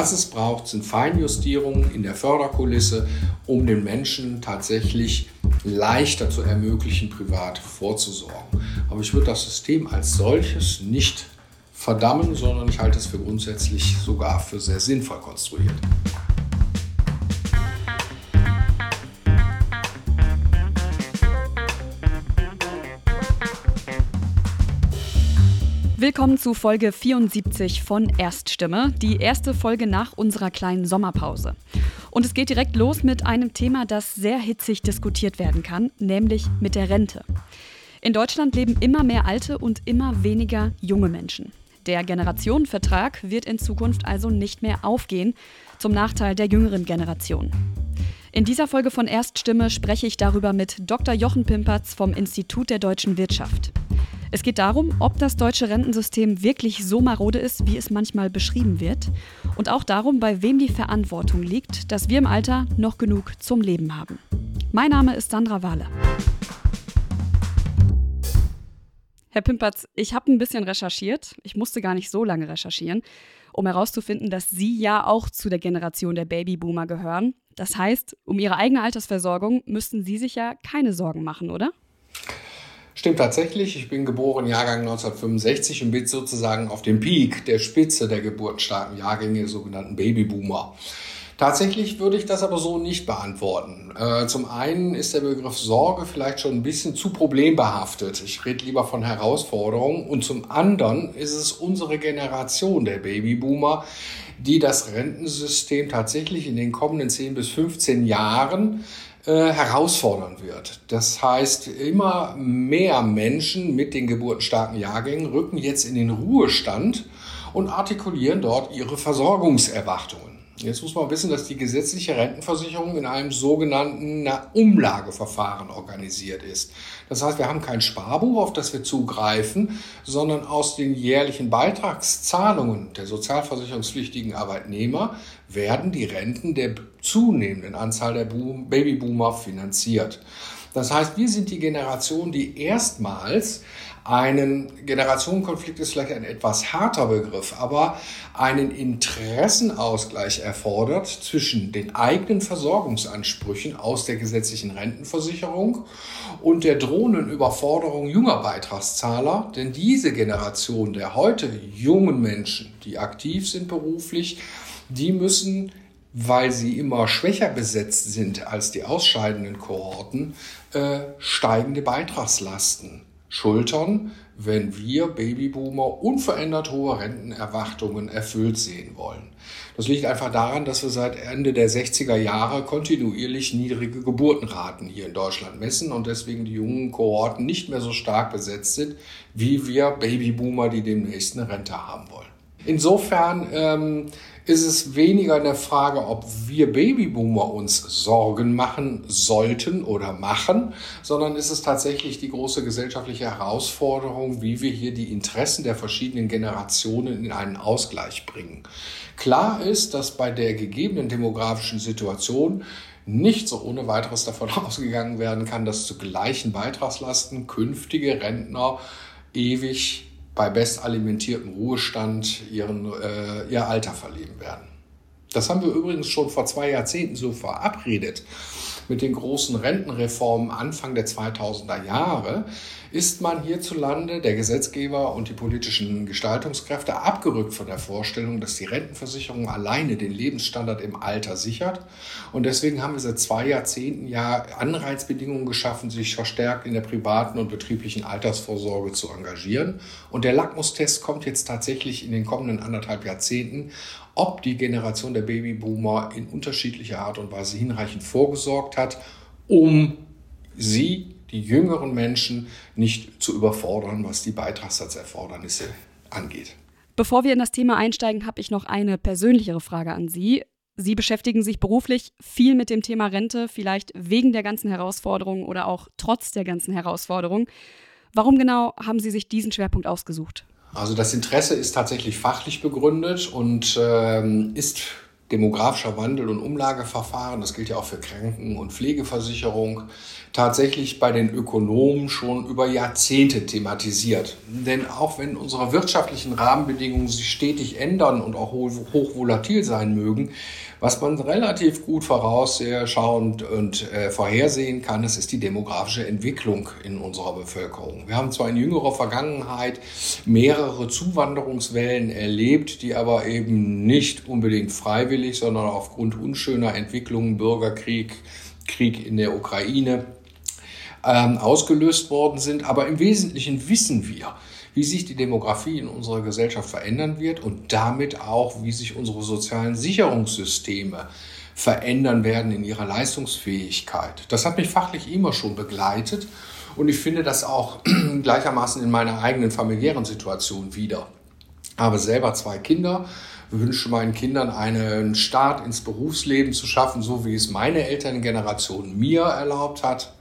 Was es braucht, sind Feinjustierungen in der Förderkulisse, um den Menschen tatsächlich leichter zu ermöglichen, privat vorzusorgen. Aber ich würde das System als solches nicht verdammen, sondern ich halte es für grundsätzlich sogar für sehr sinnvoll konstruiert. Willkommen zu Folge 74 von Erststimme, die erste Folge nach unserer kleinen Sommerpause. Und es geht direkt los mit einem Thema, das sehr hitzig diskutiert werden kann, nämlich mit der Rente. In Deutschland leben immer mehr alte und immer weniger junge Menschen. Der Generationenvertrag wird in Zukunft also nicht mehr aufgehen, zum Nachteil der jüngeren Generation. In dieser Folge von Erststimme spreche ich darüber mit Dr. Jochen Pimpertz vom Institut der deutschen Wirtschaft. Es geht darum, ob das deutsche Rentensystem wirklich so marode ist, wie es manchmal beschrieben wird. Und auch darum, bei wem die Verantwortung liegt, dass wir im Alter noch genug zum Leben haben. Mein Name ist Sandra Wahle. Herr Pimpertz, ich habe ein bisschen recherchiert. Ich musste gar nicht so lange recherchieren, um herauszufinden, dass Sie ja auch zu der Generation der Babyboomer gehören. Das heißt, um Ihre eigene Altersversorgung müssten Sie sich ja keine Sorgen machen, oder? Stimmt tatsächlich. Ich bin geboren Jahrgang 1965 und bin sozusagen auf dem Peak der Spitze der geburtenstarken Jahrgänge, sogenannten Babyboomer. Tatsächlich würde ich das aber so nicht beantworten. Äh, zum einen ist der Begriff Sorge vielleicht schon ein bisschen zu problembehaftet. Ich rede lieber von Herausforderungen. Und zum anderen ist es unsere Generation der Babyboomer, die das Rentensystem tatsächlich in den kommenden 10 bis 15 Jahren äh, herausfordern wird. Das heißt, immer mehr Menschen mit den geburtenstarken Jahrgängen rücken jetzt in den Ruhestand und artikulieren dort ihre Versorgungserwartungen. Jetzt muss man wissen, dass die gesetzliche Rentenversicherung in einem sogenannten Umlageverfahren organisiert ist. Das heißt, wir haben kein Sparbuch, auf das wir zugreifen, sondern aus den jährlichen Beitragszahlungen der sozialversicherungspflichtigen Arbeitnehmer werden die Renten der zunehmenden Anzahl der Babyboomer finanziert. Das heißt, wir sind die Generation, die erstmals einen Generationenkonflikt ist vielleicht ein etwas harter Begriff, aber einen Interessenausgleich erfordert zwischen den eigenen Versorgungsansprüchen aus der gesetzlichen Rentenversicherung und der drohenden Überforderung junger Beitragszahler. Denn diese Generation der heute jungen Menschen, die aktiv sind beruflich, die müssen weil sie immer schwächer besetzt sind als die ausscheidenden Kohorten, äh, steigende Beitragslasten schultern, wenn wir Babyboomer unverändert hohe Rentenerwartungen erfüllt sehen wollen. Das liegt einfach daran, dass wir seit Ende der 60er Jahre kontinuierlich niedrige Geburtenraten hier in Deutschland messen und deswegen die jungen Kohorten nicht mehr so stark besetzt sind, wie wir Babyboomer, die demnächst eine Rente haben wollen. Insofern ähm, ist es weniger eine Frage, ob wir Babyboomer uns Sorgen machen sollten oder machen, sondern ist es tatsächlich die große gesellschaftliche Herausforderung, wie wir hier die Interessen der verschiedenen Generationen in einen Ausgleich bringen. Klar ist, dass bei der gegebenen demografischen Situation nicht so ohne weiteres davon ausgegangen werden kann, dass zu gleichen Beitragslasten künftige Rentner ewig bei bestalimentiertem Ruhestand ihren, äh, ihr Alter verleben werden. Das haben wir übrigens schon vor zwei Jahrzehnten so verabredet mit den großen Rentenreformen Anfang der 2000er Jahre ist man hierzulande, der Gesetzgeber und die politischen Gestaltungskräfte, abgerückt von der Vorstellung, dass die Rentenversicherung alleine den Lebensstandard im Alter sichert. Und deswegen haben wir seit zwei Jahrzehnten ja Anreizbedingungen geschaffen, sich verstärkt in der privaten und betrieblichen Altersvorsorge zu engagieren. Und der Lackmustest kommt jetzt tatsächlich in den kommenden anderthalb Jahrzehnten, ob die Generation der Babyboomer in unterschiedlicher Art und Weise hinreichend vorgesorgt hat, um sie die jüngeren Menschen nicht zu überfordern, was die Beitragssatzerfordernisse angeht. Bevor wir in das Thema einsteigen, habe ich noch eine persönlichere Frage an Sie. Sie beschäftigen sich beruflich viel mit dem Thema Rente, vielleicht wegen der ganzen Herausforderungen oder auch trotz der ganzen Herausforderungen. Warum genau haben Sie sich diesen Schwerpunkt ausgesucht? Also das Interesse ist tatsächlich fachlich begründet und ähm, ist demografischer Wandel und Umlageverfahren, das gilt ja auch für Kranken- und Pflegeversicherung, tatsächlich bei den Ökonomen schon über Jahrzehnte thematisiert. Denn auch wenn unsere wirtschaftlichen Rahmenbedingungen sich stetig ändern und auch hoch volatil sein mögen, was man relativ gut vorausschauend und äh, vorhersehen kann, das ist die demografische Entwicklung in unserer Bevölkerung. Wir haben zwar in jüngerer Vergangenheit mehrere Zuwanderungswellen erlebt, die aber eben nicht unbedingt freiwillig, sondern aufgrund unschöner Entwicklungen, Bürgerkrieg, Krieg in der Ukraine, ähm, ausgelöst worden sind. Aber im Wesentlichen wissen wir, wie sich die Demografie in unserer Gesellschaft verändern wird und damit auch, wie sich unsere sozialen Sicherungssysteme verändern werden in ihrer Leistungsfähigkeit. Das hat mich fachlich immer schon begleitet und ich finde das auch gleichermaßen in meiner eigenen familiären Situation wieder. Habe selber zwei Kinder, wünsche meinen Kindern einen Start ins Berufsleben zu schaffen, so wie es meine Elterngeneration mir erlaubt hat.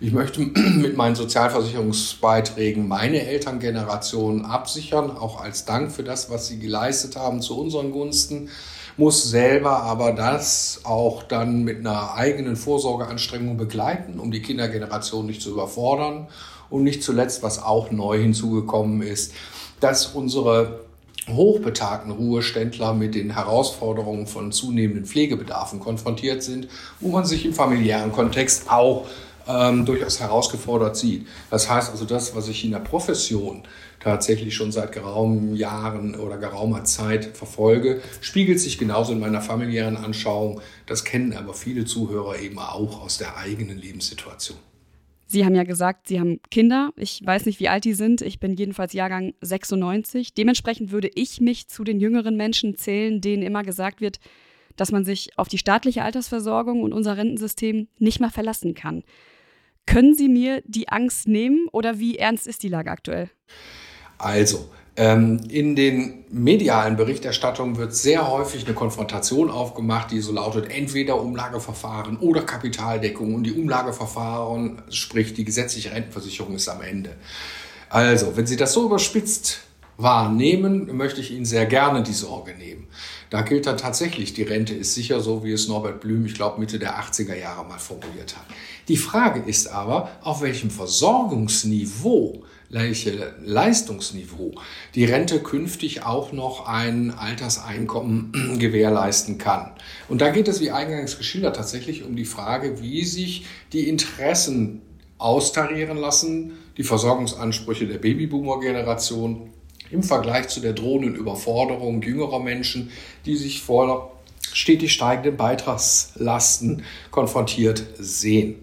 Ich möchte mit meinen Sozialversicherungsbeiträgen meine Elterngeneration absichern, auch als Dank für das, was sie geleistet haben zu unseren Gunsten, muss selber aber das auch dann mit einer eigenen Vorsorgeanstrengung begleiten, um die Kindergeneration nicht zu überfordern. Und nicht zuletzt, was auch neu hinzugekommen ist, dass unsere hochbetagten Ruheständler mit den Herausforderungen von zunehmenden Pflegebedarfen konfrontiert sind, wo man sich im familiären Kontext auch ähm, durchaus herausgefordert sieht. Das heißt also, das, was ich in der Profession tatsächlich schon seit geraumen Jahren oder geraumer Zeit verfolge, spiegelt sich genauso in meiner familiären Anschauung. Das kennen aber viele Zuhörer eben auch aus der eigenen Lebenssituation. Sie haben ja gesagt, Sie haben Kinder. Ich weiß nicht, wie alt die sind. Ich bin jedenfalls Jahrgang 96. Dementsprechend würde ich mich zu den jüngeren Menschen zählen, denen immer gesagt wird, dass man sich auf die staatliche Altersversorgung und unser Rentensystem nicht mehr verlassen kann. Können Sie mir die Angst nehmen oder wie ernst ist die Lage aktuell? Also, ähm, in den medialen Berichterstattungen wird sehr häufig eine Konfrontation aufgemacht, die so lautet, entweder Umlageverfahren oder Kapitaldeckung. Und die Umlageverfahren, sprich die gesetzliche Rentenversicherung, ist am Ende. Also, wenn Sie das so überspitzt wahrnehmen, möchte ich Ihnen sehr gerne die Sorge nehmen. Da gilt dann tatsächlich, die Rente ist sicher so, wie es Norbert Blüm, ich glaube, Mitte der 80er Jahre mal formuliert hat. Die Frage ist aber, auf welchem Versorgungsniveau, welche Leistungsniveau die Rente künftig auch noch ein Alterseinkommen gewährleisten kann. Und da geht es, wie eingangs geschildert, tatsächlich um die Frage, wie sich die Interessen austarieren lassen, die Versorgungsansprüche der Babyboomer-Generation im Vergleich zu der drohenden Überforderung jüngerer Menschen, die sich vor stetig steigenden Beitragslasten konfrontiert sehen.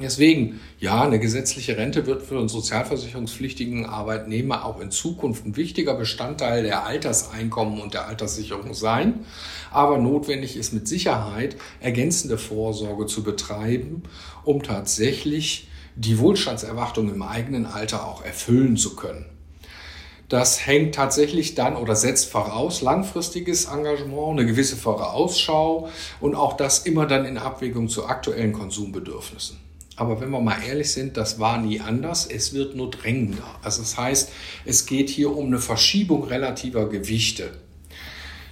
Deswegen, ja, eine gesetzliche Rente wird für einen sozialversicherungspflichtigen Arbeitnehmer auch in Zukunft ein wichtiger Bestandteil der Alterseinkommen und der Alterssicherung sein. Aber notwendig ist mit Sicherheit ergänzende Vorsorge zu betreiben, um tatsächlich die Wohlstandserwartung im eigenen Alter auch erfüllen zu können. Das hängt tatsächlich dann oder setzt voraus langfristiges Engagement, eine gewisse Vorausschau und auch das immer dann in Abwägung zu aktuellen Konsumbedürfnissen. Aber wenn wir mal ehrlich sind, das war nie anders. Es wird nur drängender. Also das heißt, es geht hier um eine Verschiebung relativer Gewichte.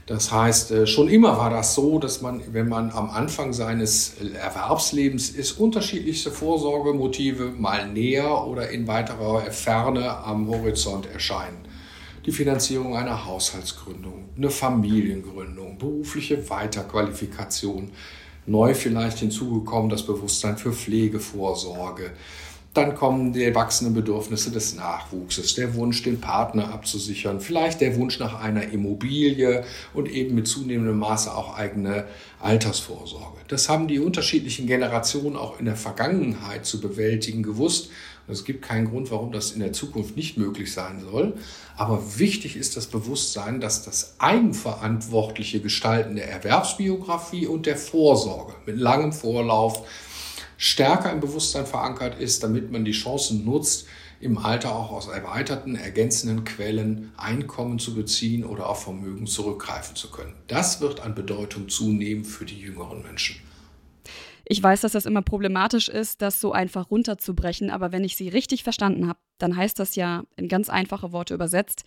Das heißt, äh, schon immer war das so, dass man, wenn man am Anfang seines Erwerbslebens ist, unterschiedlichste Vorsorgemotive mal näher oder in weiterer Ferne am Horizont erscheinen die Finanzierung einer Haushaltsgründung, eine Familiengründung, berufliche Weiterqualifikation, neu vielleicht hinzugekommen das Bewusstsein für Pflegevorsorge. Dann kommen die wachsenden Bedürfnisse des Nachwuchses, der Wunsch, den Partner abzusichern, vielleicht der Wunsch nach einer Immobilie und eben mit zunehmendem Maße auch eigene Altersvorsorge. Das haben die unterschiedlichen Generationen auch in der Vergangenheit zu bewältigen gewusst es gibt keinen Grund, warum das in der Zukunft nicht möglich sein soll. Aber wichtig ist das Bewusstsein, dass das eigenverantwortliche Gestalten der Erwerbsbiografie und der Vorsorge mit langem Vorlauf stärker im Bewusstsein verankert ist, damit man die Chancen nutzt, im Alter auch aus erweiterten, ergänzenden Quellen Einkommen zu beziehen oder auf Vermögen zurückgreifen zu können. Das wird an Bedeutung zunehmen für die jüngeren Menschen. Ich weiß, dass das immer problematisch ist, das so einfach runterzubrechen, aber wenn ich Sie richtig verstanden habe, dann heißt das ja in ganz einfache Worte übersetzt,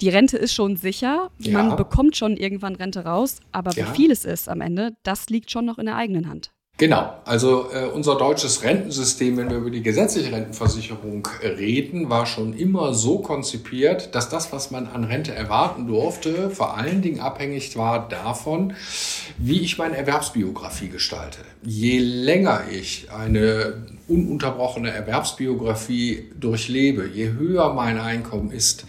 die Rente ist schon sicher, man ja. bekommt schon irgendwann Rente raus, aber wie ja. viel es ist am Ende, das liegt schon noch in der eigenen Hand. Genau, also äh, unser deutsches Rentensystem, wenn wir über die gesetzliche Rentenversicherung reden, war schon immer so konzipiert, dass das, was man an Rente erwarten durfte, vor allen Dingen abhängig war davon, wie ich meine Erwerbsbiografie gestalte. Je länger ich eine ununterbrochene Erwerbsbiografie durchlebe, je höher mein Einkommen ist,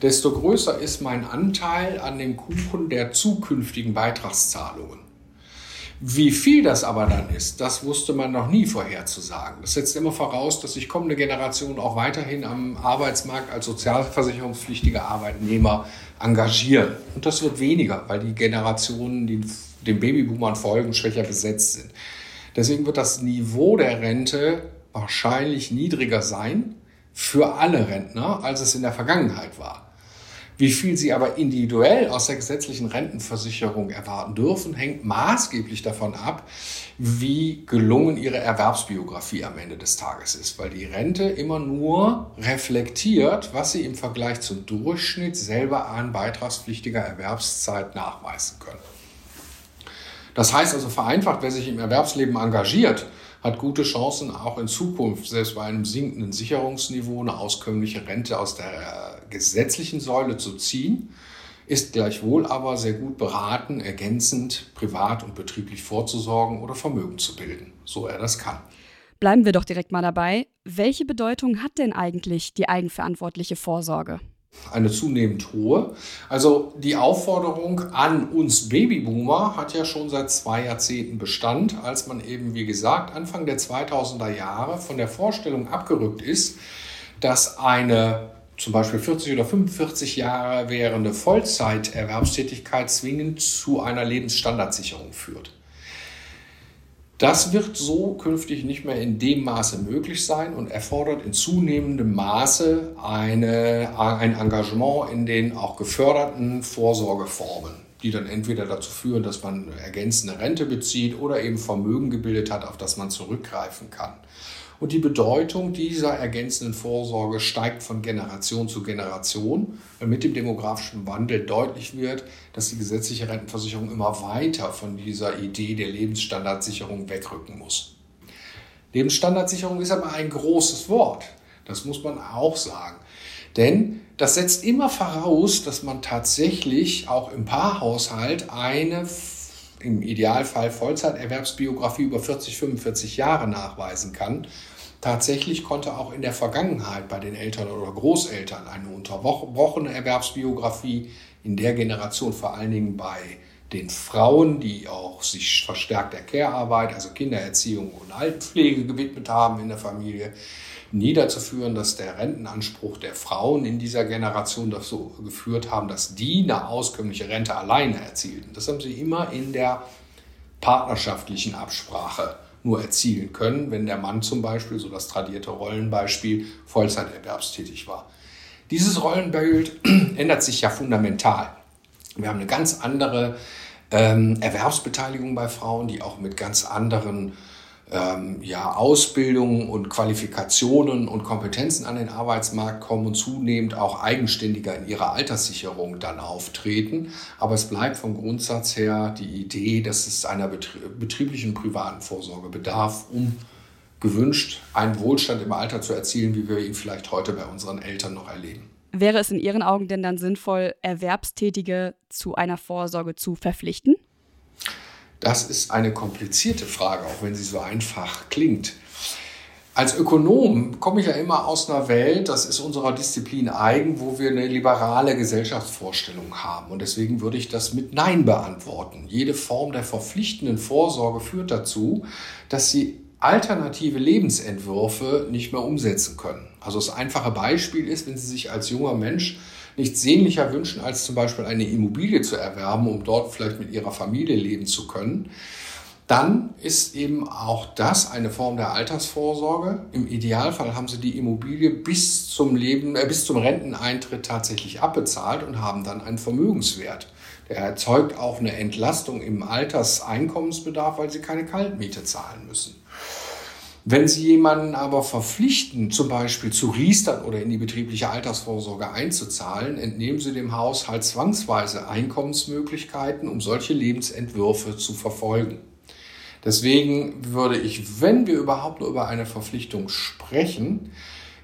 desto größer ist mein Anteil an dem Kuchen der zukünftigen Beitragszahlungen. Wie viel das aber dann ist, das wusste man noch nie vorherzusagen. Das setzt immer voraus, dass sich kommende Generationen auch weiterhin am Arbeitsmarkt als sozialversicherungspflichtige Arbeitnehmer engagieren. Und das wird weniger, weil die Generationen, die den Babyboomern folgen, schwächer besetzt sind. Deswegen wird das Niveau der Rente wahrscheinlich niedriger sein für alle Rentner, als es in der Vergangenheit war. Wie viel sie aber individuell aus der gesetzlichen Rentenversicherung erwarten dürfen, hängt maßgeblich davon ab, wie gelungen ihre Erwerbsbiografie am Ende des Tages ist, weil die Rente immer nur reflektiert, was sie im Vergleich zum Durchschnitt selber an beitragspflichtiger Erwerbszeit nachweisen können. Das heißt also vereinfacht, wer sich im Erwerbsleben engagiert, hat gute Chancen, auch in Zukunft, selbst bei einem sinkenden Sicherungsniveau, eine auskömmliche Rente aus der gesetzlichen Säule zu ziehen, ist gleichwohl aber sehr gut beraten, ergänzend privat und betrieblich vorzusorgen oder Vermögen zu bilden, so er das kann. Bleiben wir doch direkt mal dabei. Welche Bedeutung hat denn eigentlich die eigenverantwortliche Vorsorge? Eine zunehmend hohe. Also die Aufforderung an uns Babyboomer hat ja schon seit zwei Jahrzehnten Bestand, als man eben, wie gesagt, Anfang der 2000er Jahre von der Vorstellung abgerückt ist, dass eine zum Beispiel 40 oder 45 Jahre währende Vollzeiterwerbstätigkeit zwingend zu einer Lebensstandardsicherung führt. Das wird so künftig nicht mehr in dem Maße möglich sein und erfordert in zunehmendem Maße eine, ein Engagement in den auch geförderten Vorsorgeformen, die dann entweder dazu führen, dass man ergänzende Rente bezieht oder eben Vermögen gebildet hat, auf das man zurückgreifen kann. Und die Bedeutung dieser ergänzenden Vorsorge steigt von Generation zu Generation, weil mit dem demografischen Wandel deutlich wird, dass die gesetzliche Rentenversicherung immer weiter von dieser Idee der Lebensstandardsicherung wegrücken muss. Lebensstandardsicherung ist aber ein großes Wort. Das muss man auch sagen. Denn das setzt immer voraus, dass man tatsächlich auch im Paarhaushalt eine im Idealfall Vollzeiterwerbsbiografie über 40, 45 Jahre nachweisen kann Tatsächlich konnte auch in der Vergangenheit bei den Eltern oder Großeltern eine unterbrochene Erwerbsbiografie in der Generation, vor allen Dingen bei den Frauen, die auch sich verstärkt der Care-Arbeit, also Kindererziehung und Altenpflege gewidmet haben in der Familie, niederzuführen, dass der Rentenanspruch der Frauen in dieser Generation dazu geführt haben, dass die eine auskömmliche Rente alleine erzielten. Das haben sie immer in der partnerschaftlichen Absprache nur erzielen können, wenn der Mann zum Beispiel, so das tradierte Rollenbeispiel, Vollzeiterwerbstätig war. Dieses Rollenbild ändert sich ja fundamental. Wir haben eine ganz andere ähm, Erwerbsbeteiligung bei Frauen, die auch mit ganz anderen ähm, ja, Ausbildungen und Qualifikationen und Kompetenzen an den Arbeitsmarkt kommen und zunehmend auch eigenständiger in ihrer Alterssicherung dann auftreten. Aber es bleibt vom Grundsatz her die Idee, dass es einer betrieblichen privaten Vorsorge bedarf, um gewünscht einen Wohlstand im Alter zu erzielen, wie wir ihn vielleicht heute bei unseren Eltern noch erleben. Wäre es in Ihren Augen denn dann sinnvoll, Erwerbstätige zu einer Vorsorge zu verpflichten? Das ist eine komplizierte Frage, auch wenn sie so einfach klingt. Als Ökonom komme ich ja immer aus einer Welt, das ist unserer Disziplin eigen, wo wir eine liberale Gesellschaftsvorstellung haben. Und deswegen würde ich das mit Nein beantworten. Jede Form der verpflichtenden Vorsorge führt dazu, dass sie alternative Lebensentwürfe nicht mehr umsetzen können. Also das einfache Beispiel ist, wenn Sie sich als junger Mensch nichts sehnlicher wünschen, als zum Beispiel eine Immobilie zu erwerben, um dort vielleicht mit ihrer Familie leben zu können, dann ist eben auch das eine Form der Altersvorsorge. Im Idealfall haben sie die Immobilie bis zum Leben, äh, bis zum Renteneintritt tatsächlich abbezahlt und haben dann einen Vermögenswert. Der erzeugt auch eine Entlastung im Alterseinkommensbedarf, weil sie keine Kaltmiete zahlen müssen. Wenn Sie jemanden aber verpflichten, zum Beispiel zu riestern oder in die betriebliche Altersvorsorge einzuzahlen, entnehmen Sie dem Haushalt zwangsweise Einkommensmöglichkeiten, um solche Lebensentwürfe zu verfolgen. Deswegen würde ich, wenn wir überhaupt nur über eine Verpflichtung sprechen,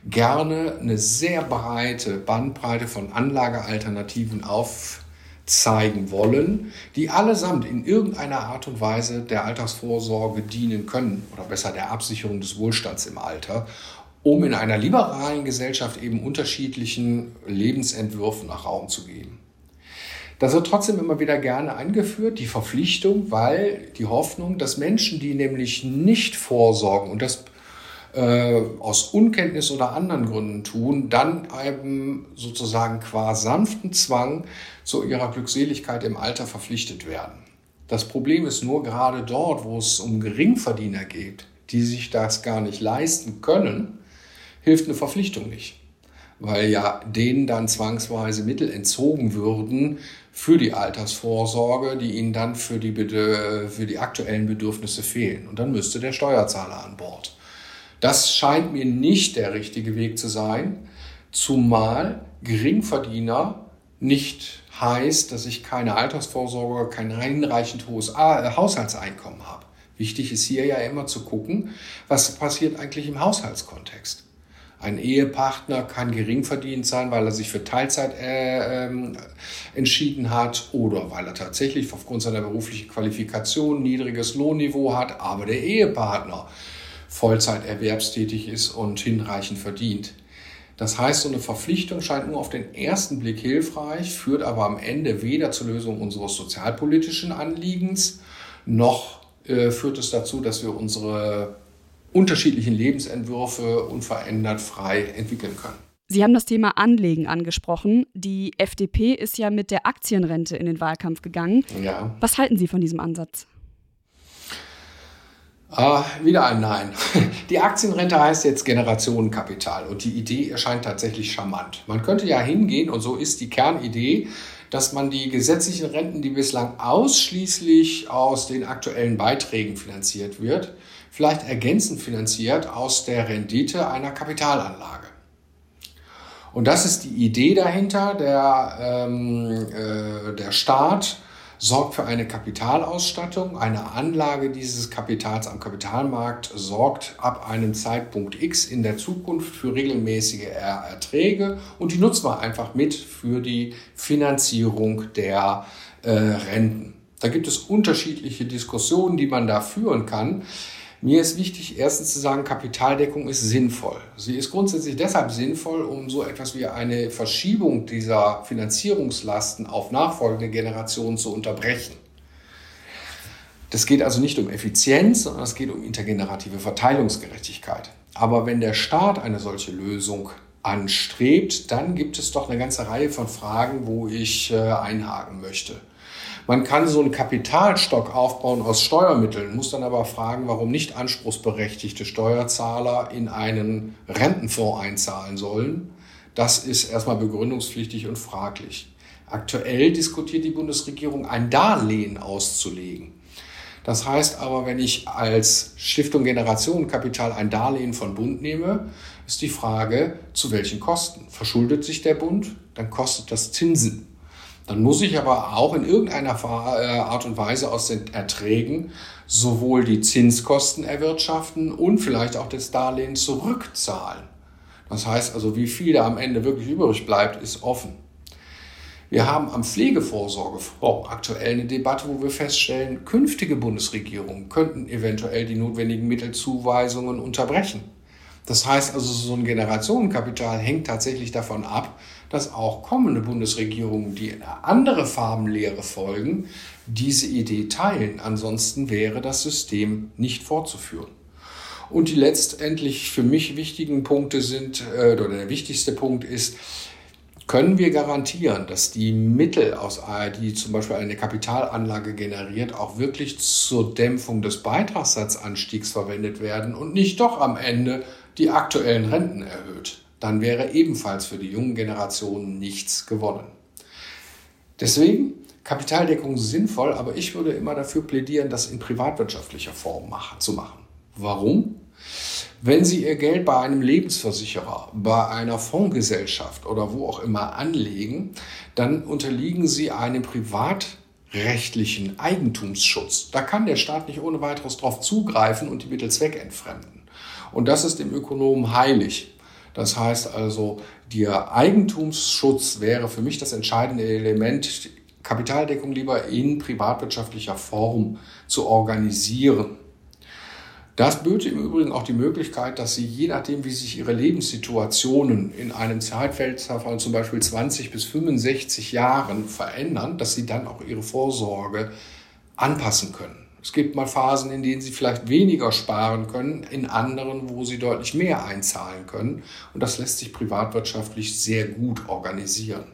gerne eine sehr breite Bandbreite von Anlagealternativen auf zeigen wollen, die allesamt in irgendeiner Art und Weise der Altersvorsorge dienen können oder besser der Absicherung des Wohlstands im Alter, um in einer liberalen Gesellschaft eben unterschiedlichen Lebensentwürfen nach Raum zu geben. Das wird trotzdem immer wieder gerne angeführt, die Verpflichtung, weil die Hoffnung, dass Menschen, die nämlich nicht vorsorgen und das äh, aus Unkenntnis oder anderen Gründen tun, dann eben sozusagen qua sanften Zwang zu ihrer Glückseligkeit im Alter verpflichtet werden. Das Problem ist nur gerade dort, wo es um Geringverdiener geht, die sich das gar nicht leisten können, hilft eine Verpflichtung nicht, weil ja denen dann zwangsweise Mittel entzogen würden für die Altersvorsorge, die ihnen dann für die, für die aktuellen Bedürfnisse fehlen. Und dann müsste der Steuerzahler an Bord. Das scheint mir nicht der richtige Weg zu sein, zumal Geringverdiener nicht heißt, dass ich keine Altersvorsorge, kein hinreichend hohes äh, Haushaltseinkommen habe. Wichtig ist hier ja immer zu gucken, was passiert eigentlich im Haushaltskontext. Ein Ehepartner kann geringverdient sein, weil er sich für Teilzeit äh, äh, entschieden hat oder weil er tatsächlich aufgrund seiner beruflichen Qualifikation niedriges Lohnniveau hat, aber der Ehepartner Vollzeit erwerbstätig ist und hinreichend verdient. Das heißt, so eine Verpflichtung scheint nur auf den ersten Blick hilfreich, führt aber am Ende weder zur Lösung unseres sozialpolitischen Anliegens, noch äh, führt es dazu, dass wir unsere unterschiedlichen Lebensentwürfe unverändert frei entwickeln können. Sie haben das Thema Anlegen angesprochen. Die FDP ist ja mit der Aktienrente in den Wahlkampf gegangen. Ja. Was halten Sie von diesem Ansatz? Ah, wieder ein Nein. Die Aktienrente heißt jetzt Generationenkapital und die Idee erscheint tatsächlich charmant. Man könnte ja hingehen und so ist die Kernidee, dass man die gesetzlichen Renten, die bislang ausschließlich aus den aktuellen Beiträgen finanziert wird, vielleicht ergänzend finanziert aus der Rendite einer Kapitalanlage. Und das ist die Idee dahinter. Der, ähm, äh, der Staat sorgt für eine Kapitalausstattung. Eine Anlage dieses Kapitals am Kapitalmarkt sorgt ab einem Zeitpunkt X in der Zukunft für regelmäßige Erträge und die nutzen wir einfach mit für die Finanzierung der äh, Renten. Da gibt es unterschiedliche Diskussionen, die man da führen kann. Mir ist wichtig, erstens zu sagen, Kapitaldeckung ist sinnvoll. Sie ist grundsätzlich deshalb sinnvoll, um so etwas wie eine Verschiebung dieser Finanzierungslasten auf nachfolgende Generationen zu unterbrechen. Das geht also nicht um Effizienz, sondern es geht um intergenerative Verteilungsgerechtigkeit. Aber wenn der Staat eine solche Lösung anstrebt, dann gibt es doch eine ganze Reihe von Fragen, wo ich äh, einhaken möchte. Man kann so einen Kapitalstock aufbauen aus Steuermitteln, muss dann aber fragen, warum nicht anspruchsberechtigte Steuerzahler in einen Rentenfonds einzahlen sollen. Das ist erstmal begründungspflichtig und fraglich. Aktuell diskutiert die Bundesregierung, ein Darlehen auszulegen. Das heißt aber, wenn ich als Stiftung Generationenkapital ein Darlehen von Bund nehme, ist die Frage, zu welchen Kosten? Verschuldet sich der Bund? Dann kostet das Zinsen. Dann muss ich aber auch in irgendeiner äh, Art und Weise aus den Erträgen sowohl die Zinskosten erwirtschaften und vielleicht auch das Darlehen zurückzahlen. Das heißt also, wie viel da am Ende wirklich übrig bleibt, ist offen. Wir haben am Pflegevorsorgefonds aktuell eine Debatte, wo wir feststellen, künftige Bundesregierungen könnten eventuell die notwendigen Mittelzuweisungen unterbrechen. Das heißt also, so ein Generationenkapital hängt tatsächlich davon ab, dass auch kommende Bundesregierungen, die eine andere Farbenlehre folgen, diese Idee teilen. Ansonsten wäre das System nicht fortzuführen. Und die letztendlich für mich wichtigen Punkte sind, äh, oder der wichtigste Punkt ist, können wir garantieren, dass die Mittel aus die zum Beispiel eine Kapitalanlage generiert, auch wirklich zur Dämpfung des Beitragssatzanstiegs verwendet werden und nicht doch am Ende die aktuellen Renten erhöht? Dann wäre ebenfalls für die jungen Generationen nichts gewonnen. Deswegen Kapitaldeckung sinnvoll, aber ich würde immer dafür plädieren, das in privatwirtschaftlicher Form machen, zu machen. Warum? Wenn Sie Ihr Geld bei einem Lebensversicherer, bei einer Fondsgesellschaft oder wo auch immer anlegen, dann unterliegen Sie einem privatrechtlichen Eigentumsschutz. Da kann der Staat nicht ohne weiteres darauf zugreifen und die Mittel zweckentfremden. Und das ist dem Ökonomen heilig. Das heißt also, der Eigentumsschutz wäre für mich das entscheidende Element, Kapitaldeckung lieber in privatwirtschaftlicher Form zu organisieren. Das böte im Übrigen auch die Möglichkeit, dass Sie je nachdem, wie sich Ihre Lebenssituationen in einem Zeitfenster von zum Beispiel 20 bis 65 Jahren verändern, dass Sie dann auch Ihre Vorsorge anpassen können. Es gibt mal Phasen, in denen Sie vielleicht weniger sparen können, in anderen, wo Sie deutlich mehr einzahlen können. Und das lässt sich privatwirtschaftlich sehr gut organisieren.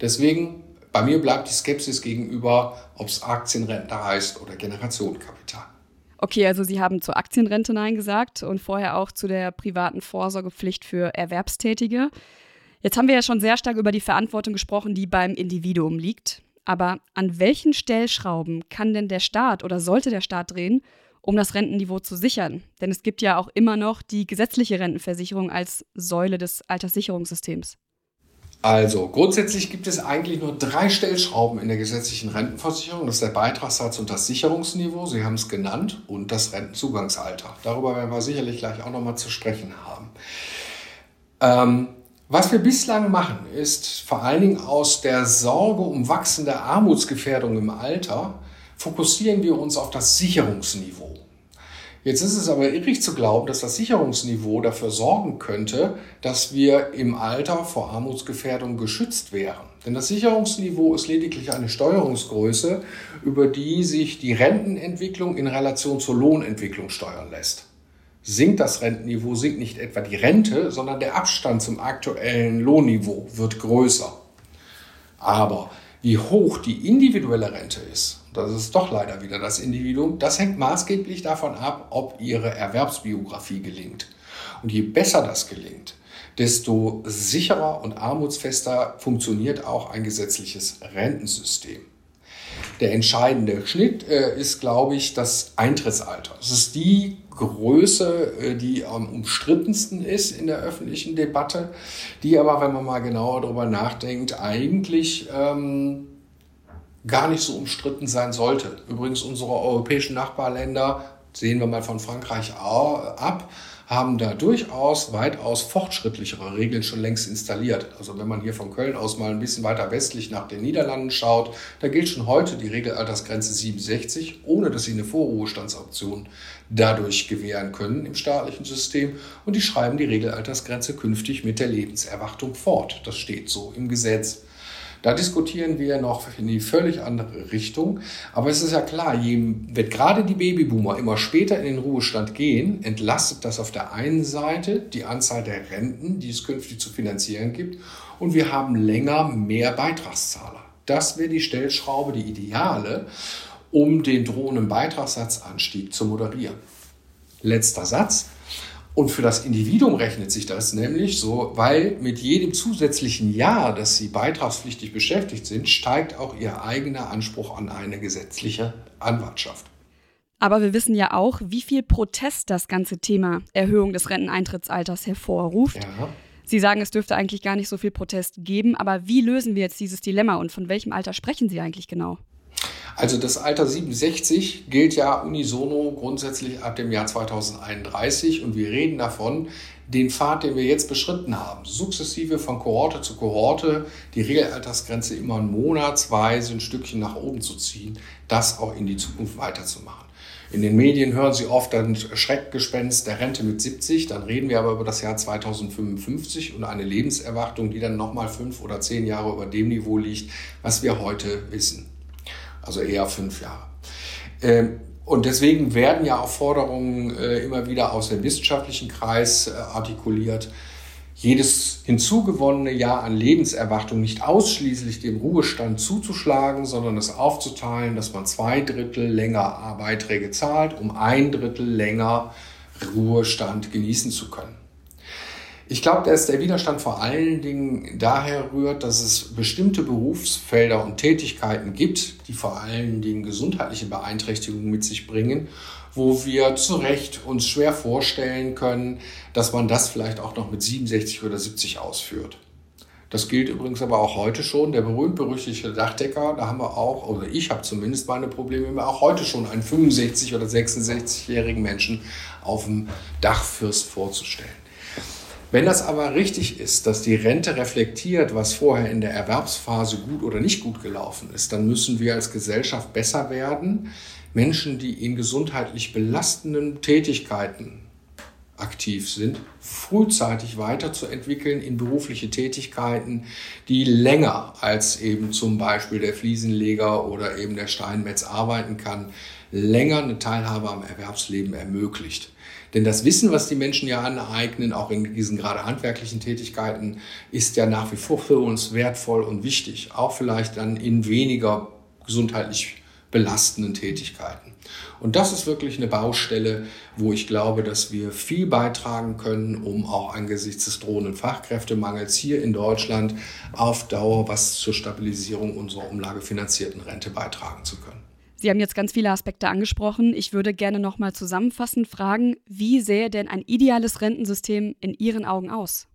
Deswegen, bei mir bleibt die Skepsis gegenüber, ob es Aktienrente heißt oder Generationenkapital. Okay, also Sie haben zur Aktienrente Nein gesagt und vorher auch zu der privaten Vorsorgepflicht für Erwerbstätige. Jetzt haben wir ja schon sehr stark über die Verantwortung gesprochen, die beim Individuum liegt. Aber an welchen Stellschrauben kann denn der Staat oder sollte der Staat drehen, um das Rentenniveau zu sichern? Denn es gibt ja auch immer noch die gesetzliche Rentenversicherung als Säule des Alterssicherungssystems. Also grundsätzlich gibt es eigentlich nur drei Stellschrauben in der gesetzlichen Rentenversicherung. Das ist der Beitragssatz und das Sicherungsniveau, Sie haben es genannt, und das Rentenzugangsalter. Darüber werden wir sicherlich gleich auch nochmal zu sprechen haben. Ähm, was wir bislang machen, ist vor allen Dingen aus der Sorge um wachsende Armutsgefährdung im Alter, fokussieren wir uns auf das Sicherungsniveau. Jetzt ist es aber irrig zu glauben, dass das Sicherungsniveau dafür sorgen könnte, dass wir im Alter vor Armutsgefährdung geschützt wären. Denn das Sicherungsniveau ist lediglich eine Steuerungsgröße, über die sich die Rentenentwicklung in Relation zur Lohnentwicklung steuern lässt. Sinkt das Rentenniveau, sinkt nicht etwa die Rente, sondern der Abstand zum aktuellen Lohnniveau wird größer. Aber wie hoch die individuelle Rente ist, das ist doch leider wieder das Individuum, das hängt maßgeblich davon ab, ob ihre Erwerbsbiografie gelingt. Und je besser das gelingt, desto sicherer und armutsfester funktioniert auch ein gesetzliches Rentensystem. Der entscheidende Schnitt äh, ist, glaube ich, das Eintrittsalter. Es ist die Größe, äh, die am umstrittensten ist in der öffentlichen Debatte, die aber, wenn man mal genauer darüber nachdenkt, eigentlich ähm, gar nicht so umstritten sein sollte. Übrigens unsere europäischen Nachbarländer, sehen wir mal von Frankreich ab, haben da durchaus weitaus fortschrittlichere Regeln schon längst installiert. Also wenn man hier von Köln aus mal ein bisschen weiter westlich nach den Niederlanden schaut, da gilt schon heute die Regelaltersgrenze 67, ohne dass sie eine Vorruhestandsoption dadurch gewähren können im staatlichen System. Und die schreiben die Regelaltersgrenze künftig mit der Lebenserwartung fort. Das steht so im Gesetz. Da diskutieren wir noch in die völlig andere Richtung. Aber es ist ja klar, je, wird gerade die Babyboomer immer später in den Ruhestand gehen, entlastet das auf der einen Seite die Anzahl der Renten, die es künftig zu finanzieren gibt. Und wir haben länger mehr Beitragszahler. Das wäre die Stellschraube, die ideale, um den drohenden Beitragssatzanstieg zu moderieren. Letzter Satz. Und für das Individuum rechnet sich das nämlich so, weil mit jedem zusätzlichen Jahr, dass sie beitragspflichtig beschäftigt sind, steigt auch ihr eigener Anspruch an eine gesetzliche Anwartschaft. Aber wir wissen ja auch, wie viel Protest das ganze Thema Erhöhung des Renteneintrittsalters hervorruft. Ja. Sie sagen, es dürfte eigentlich gar nicht so viel Protest geben, aber wie lösen wir jetzt dieses Dilemma und von welchem Alter sprechen Sie eigentlich genau? Also das Alter 67 gilt ja unisono grundsätzlich ab dem Jahr 2031 und wir reden davon, den Pfad, den wir jetzt beschritten haben, sukzessive von Kohorte zu Kohorte die Regelaltersgrenze immer monatsweise ein Stückchen nach oben zu ziehen, das auch in die Zukunft weiterzumachen. In den Medien hören Sie oft ein Schreckgespenst der Rente mit 70, dann reden wir aber über das Jahr 2055 und eine Lebenserwartung, die dann nochmal fünf oder zehn Jahre über dem Niveau liegt, was wir heute wissen also eher fünf Jahre. Ähm, und deswegen werden ja auch Forderungen äh, immer wieder aus dem wissenschaftlichen Kreis äh, artikuliert, jedes hinzugewonnene Jahr an Lebenserwartung nicht ausschließlich dem Ruhestand zuzuschlagen, sondern es aufzuteilen, dass man zwei Drittel länger Beiträge zahlt, um ein Drittel länger Ruhestand genießen zu können. Ich glaube, dass der Widerstand vor allen Dingen daher rührt, dass es bestimmte Berufsfelder und Tätigkeiten gibt, die vor allen Dingen gesundheitliche Beeinträchtigungen mit sich bringen wo wir zu Recht uns schwer vorstellen können, dass man das vielleicht auch noch mit 67 oder 70 ausführt. Das gilt übrigens aber auch heute schon. Der berühmt-berüchtigte Dachdecker, da haben wir auch, oder ich habe zumindest meine Probleme, mir auch heute schon einen 65- oder 66-jährigen Menschen auf dem Dachfürst vorzustellen. Wenn das aber richtig ist, dass die Rente reflektiert, was vorher in der Erwerbsphase gut oder nicht gut gelaufen ist, dann müssen wir als Gesellschaft besser werden. Menschen, die in gesundheitlich belastenden Tätigkeiten aktiv sind, frühzeitig weiterzuentwickeln in berufliche Tätigkeiten, die länger als eben zum Beispiel der Fliesenleger oder eben der Steinmetz arbeiten kann, länger eine Teilhabe am Erwerbsleben ermöglicht. Denn das Wissen, was die Menschen ja aneignen, auch in diesen gerade handwerklichen Tätigkeiten, ist ja nach wie vor für uns wertvoll und wichtig. Auch vielleicht dann in weniger gesundheitlich belastenden Tätigkeiten. Und das ist wirklich eine Baustelle, wo ich glaube, dass wir viel beitragen können, um auch angesichts des drohenden Fachkräftemangels hier in Deutschland auf Dauer was zur Stabilisierung unserer umlagefinanzierten Rente beitragen zu können. Sie haben jetzt ganz viele Aspekte angesprochen. Ich würde gerne nochmal zusammenfassend fragen, wie sähe denn ein ideales Rentensystem in Ihren Augen aus?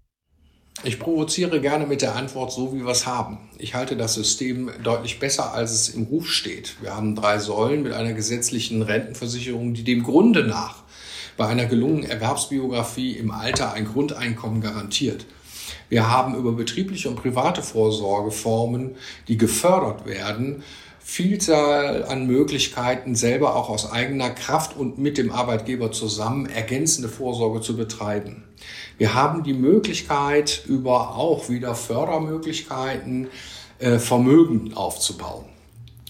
Ich provoziere gerne mit der Antwort so, wie wir es haben. Ich halte das System deutlich besser, als es im Ruf steht. Wir haben drei Säulen mit einer gesetzlichen Rentenversicherung, die dem Grunde nach bei einer gelungenen Erwerbsbiografie im Alter ein Grundeinkommen garantiert. Wir haben über betriebliche und private Vorsorgeformen, die gefördert werden, Vielzahl an Möglichkeiten, selber auch aus eigener Kraft und mit dem Arbeitgeber zusammen ergänzende Vorsorge zu betreiben. Wir haben die Möglichkeit, über auch wieder Fördermöglichkeiten äh, Vermögen aufzubauen.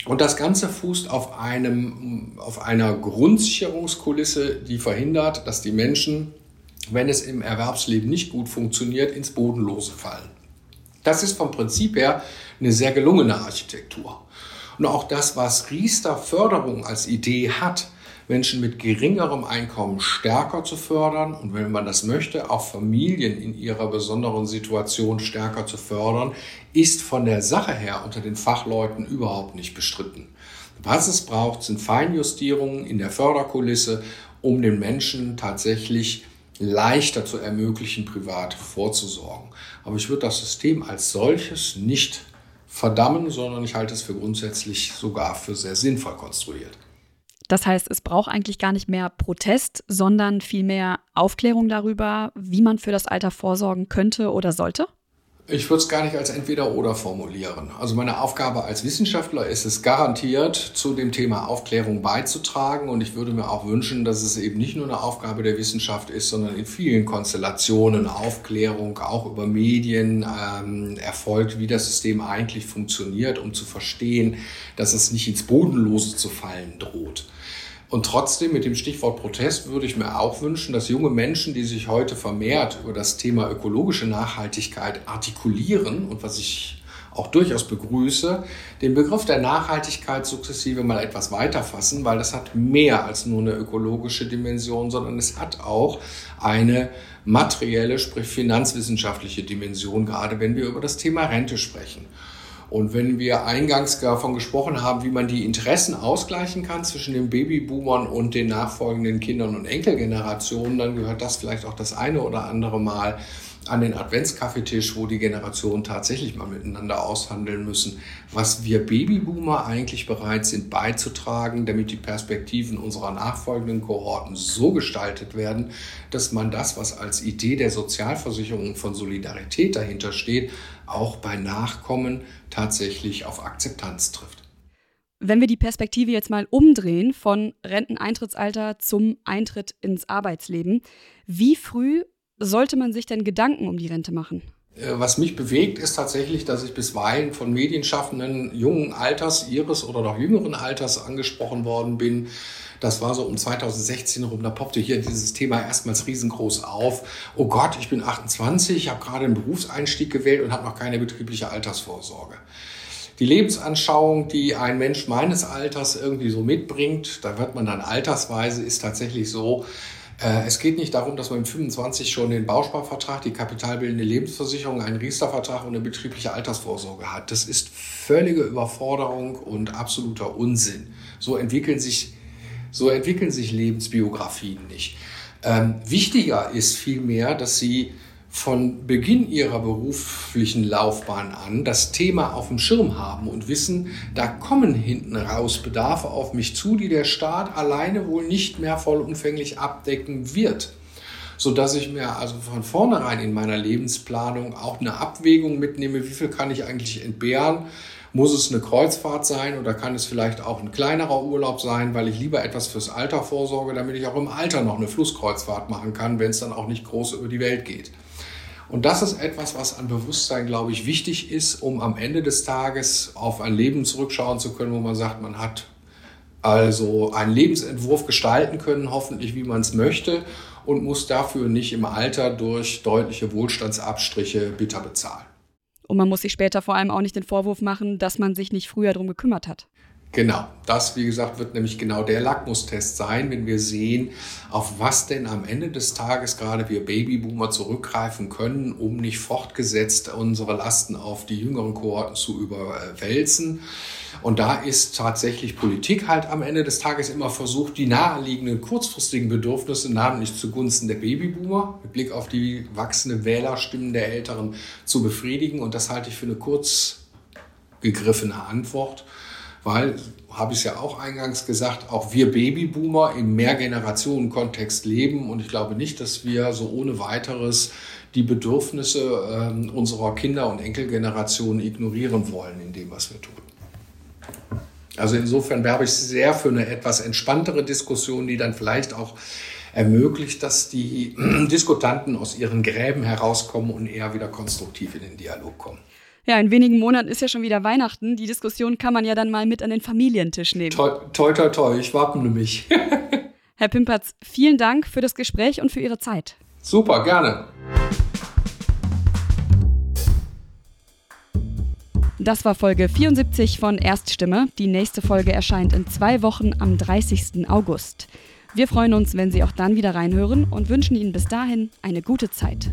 Und das Ganze fußt auf, einem, auf einer Grundsicherungskulisse, die verhindert, dass die Menschen, wenn es im Erwerbsleben nicht gut funktioniert, ins Bodenlose fallen. Das ist vom Prinzip her eine sehr gelungene Architektur. Und auch das, was Riester Förderung als Idee hat, Menschen mit geringerem Einkommen stärker zu fördern und wenn man das möchte, auch Familien in ihrer besonderen Situation stärker zu fördern, ist von der Sache her unter den Fachleuten überhaupt nicht bestritten. Was es braucht, sind Feinjustierungen in der Förderkulisse, um den Menschen tatsächlich leichter zu ermöglichen, privat vorzusorgen. Aber ich würde das System als solches nicht verdammen, sondern ich halte es für grundsätzlich sogar für sehr sinnvoll konstruiert. Das heißt, es braucht eigentlich gar nicht mehr Protest, sondern vielmehr Aufklärung darüber, wie man für das Alter vorsorgen könnte oder sollte? Ich würde es gar nicht als entweder oder formulieren. Also meine Aufgabe als Wissenschaftler ist es garantiert, zu dem Thema Aufklärung beizutragen. Und ich würde mir auch wünschen, dass es eben nicht nur eine Aufgabe der Wissenschaft ist, sondern in vielen Konstellationen Aufklärung auch über Medien ähm, erfolgt, wie das System eigentlich funktioniert, um zu verstehen, dass es nicht ins Bodenlose zu fallen droht. Und trotzdem mit dem Stichwort Protest würde ich mir auch wünschen, dass junge Menschen, die sich heute vermehrt über das Thema ökologische Nachhaltigkeit artikulieren und was ich auch durchaus begrüße, den Begriff der Nachhaltigkeit sukzessive mal etwas weiter fassen, weil das hat mehr als nur eine ökologische Dimension, sondern es hat auch eine materielle, sprich finanzwissenschaftliche Dimension, gerade wenn wir über das Thema Rente sprechen. Und wenn wir eingangs davon gesprochen haben, wie man die Interessen ausgleichen kann zwischen den Babyboomern und den nachfolgenden Kindern und Enkelgenerationen, dann gehört das vielleicht auch das eine oder andere Mal an den Adventskaffeetisch, wo die Generationen tatsächlich mal miteinander aushandeln müssen, was wir Babyboomer eigentlich bereit sind beizutragen, damit die Perspektiven unserer nachfolgenden Kohorten so gestaltet werden, dass man das, was als Idee der Sozialversicherung von Solidarität dahinter steht, auch bei Nachkommen tatsächlich auf Akzeptanz trifft. Wenn wir die Perspektive jetzt mal umdrehen von Renteneintrittsalter zum Eintritt ins Arbeitsleben, wie früh sollte man sich denn Gedanken um die Rente machen? Äh, was mich bewegt, ist tatsächlich, dass ich bisweilen von Medienschaffenden jungen Alters, ihres oder noch jüngeren Alters angesprochen worden bin. Das war so um 2016 rum, da poppte hier dieses Thema erstmals riesengroß auf. Oh Gott, ich bin 28, ich habe gerade einen Berufseinstieg gewählt und habe noch keine betriebliche Altersvorsorge. Die Lebensanschauung, die ein Mensch meines Alters irgendwie so mitbringt, da wird man dann altersweise, ist tatsächlich so, es geht nicht darum, dass man mit 25 schon den Bausparvertrag, die kapitalbildende Lebensversicherung, einen Riester-Vertrag und eine betriebliche Altersvorsorge hat. Das ist völlige Überforderung und absoluter Unsinn. So entwickeln sich So entwickeln sich Lebensbiografien nicht. Ähm, wichtiger ist vielmehr, dass sie von Beginn ihrer beruflichen Laufbahn an das Thema auf dem Schirm haben und wissen, da kommen hinten raus Bedarfe auf mich zu, die der Staat alleine wohl nicht mehr vollumfänglich abdecken wird. So dass ich mir also von vornherein in meiner Lebensplanung auch eine Abwägung mitnehme, wie viel kann ich eigentlich entbehren, muss es eine Kreuzfahrt sein oder kann es vielleicht auch ein kleinerer Urlaub sein, weil ich lieber etwas fürs Alter vorsorge, damit ich auch im Alter noch eine Flusskreuzfahrt machen kann, wenn es dann auch nicht groß über die Welt geht. Und das ist etwas, was an Bewusstsein, glaube ich, wichtig ist, um am Ende des Tages auf ein Leben zurückschauen zu können, wo man sagt, man hat also einen Lebensentwurf gestalten können, hoffentlich wie man es möchte, und muss dafür nicht im Alter durch deutliche Wohlstandsabstriche bitter bezahlen. Und man muss sich später vor allem auch nicht den Vorwurf machen, dass man sich nicht früher darum gekümmert hat. Genau, das, wie gesagt, wird nämlich genau der Lackmustest sein, wenn wir sehen, auf was denn am Ende des Tages gerade wir Babyboomer zurückgreifen können, um nicht fortgesetzt unsere Lasten auf die jüngeren Kohorten zu überwälzen. Und da ist tatsächlich Politik halt am Ende des Tages immer versucht, die naheliegenden kurzfristigen Bedürfnisse, namentlich zugunsten der Babyboomer, mit Blick auf die wachsende Wählerstimmen der Älteren zu befriedigen. Und das halte ich für eine kurz gegriffene Antwort weil, habe ich es ja auch eingangs gesagt, auch wir Babyboomer im Mehrgenerationen-Kontext leben und ich glaube nicht, dass wir so ohne weiteres die Bedürfnisse äh, unserer Kinder- und Enkelgeneration ignorieren wollen in dem, was wir tun. Also insofern werbe ich sehr für eine etwas entspanntere Diskussion, die dann vielleicht auch ermöglicht, dass die Diskutanten aus ihren Gräben herauskommen und eher wieder konstruktiv in den Dialog kommen. Ja, in wenigen Monaten ist ja schon wieder Weihnachten. Die Diskussion kann man ja dann mal mit an den Familientisch nehmen. Toi, toi, toi, toi. ich wappne mich. Herr Pimpertz, vielen Dank für das Gespräch und für Ihre Zeit. Super, gerne. Das war Folge 74 von Erststimme. Die nächste Folge erscheint in zwei Wochen am 30. August. Wir freuen uns, wenn Sie auch dann wieder reinhören und wünschen Ihnen bis dahin eine gute Zeit.